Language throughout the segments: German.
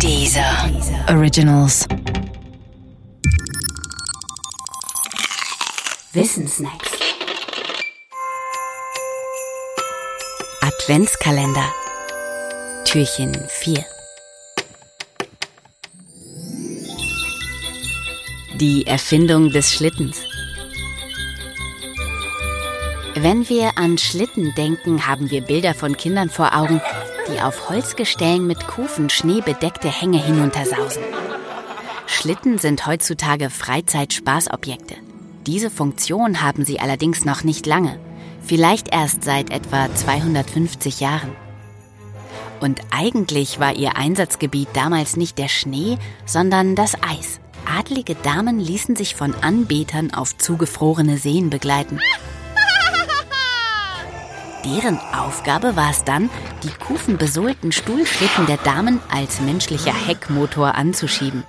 Dieser Originals. Wissensnacks. Adventskalender. Türchen 4. Die Erfindung des Schlittens. Wenn wir an Schlitten denken, haben wir Bilder von Kindern vor Augen, die auf Holzgestellen mit Kufen schneebedeckte Hänge hinuntersausen. Schlitten sind heutzutage Freizeitspaßobjekte. Diese Funktion haben sie allerdings noch nicht lange, vielleicht erst seit etwa 250 Jahren. Und eigentlich war ihr Einsatzgebiet damals nicht der Schnee, sondern das Eis. Adlige Damen ließen sich von Anbetern auf zugefrorene Seen begleiten. Deren Aufgabe war es dann, die kufenbesohlten Stuhlschlitten der Damen als menschlicher Heckmotor anzuschieben.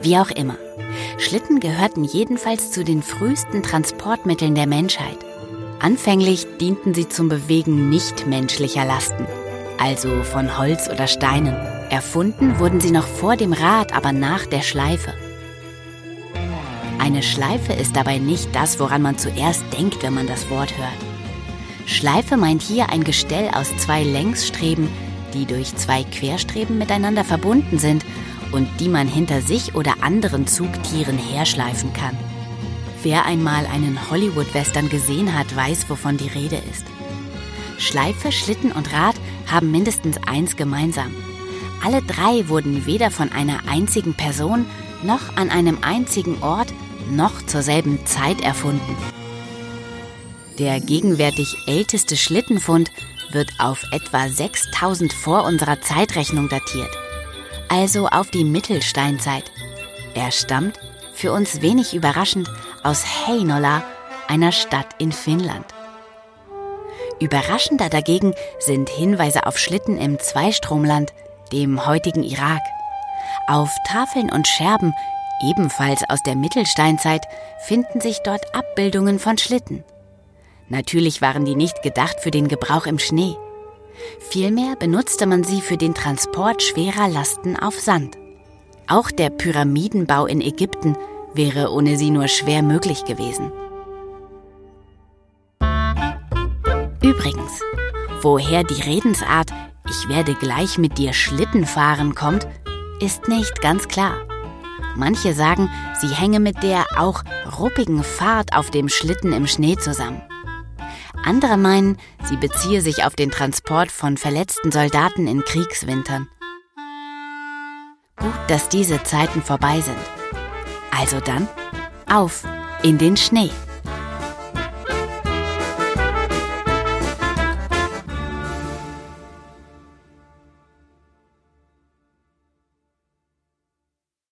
Wie auch immer. Schlitten gehörten jedenfalls zu den frühesten Transportmitteln der Menschheit. Anfänglich dienten sie zum Bewegen nichtmenschlicher Lasten, also von Holz oder Steinen. Erfunden wurden sie noch vor dem Rad, aber nach der Schleife. Eine Schleife ist dabei nicht das, woran man zuerst denkt, wenn man das Wort hört. Schleife meint hier ein Gestell aus zwei Längsstreben, die durch zwei Querstreben miteinander verbunden sind und die man hinter sich oder anderen Zugtieren herschleifen kann. Wer einmal einen Hollywood-Western gesehen hat, weiß, wovon die Rede ist. Schleife, Schlitten und Rad haben mindestens eins gemeinsam. Alle drei wurden weder von einer einzigen Person noch an einem einzigen Ort noch zur selben Zeit erfunden. Der gegenwärtig älteste Schlittenfund wird auf etwa 6000 vor unserer Zeitrechnung datiert, also auf die Mittelsteinzeit. Er stammt, für uns wenig überraschend, aus Heinola, einer Stadt in Finnland. Überraschender dagegen sind Hinweise auf Schlitten im Zweistromland, dem heutigen Irak. Auf Tafeln und Scherben, ebenfalls aus der Mittelsteinzeit, finden sich dort Abbildungen von Schlitten. Natürlich waren die nicht gedacht für den Gebrauch im Schnee. Vielmehr benutzte man sie für den Transport schwerer Lasten auf Sand. Auch der Pyramidenbau in Ägypten wäre ohne sie nur schwer möglich gewesen. Übrigens, woher die Redensart Ich werde gleich mit dir Schlitten fahren kommt, ist nicht ganz klar. Manche sagen, sie hänge mit der auch ruppigen Fahrt auf dem Schlitten im Schnee zusammen. Andere meinen, sie beziehe sich auf den Transport von verletzten Soldaten in Kriegswintern. Gut, dass diese Zeiten vorbei sind. Also dann, auf in den Schnee.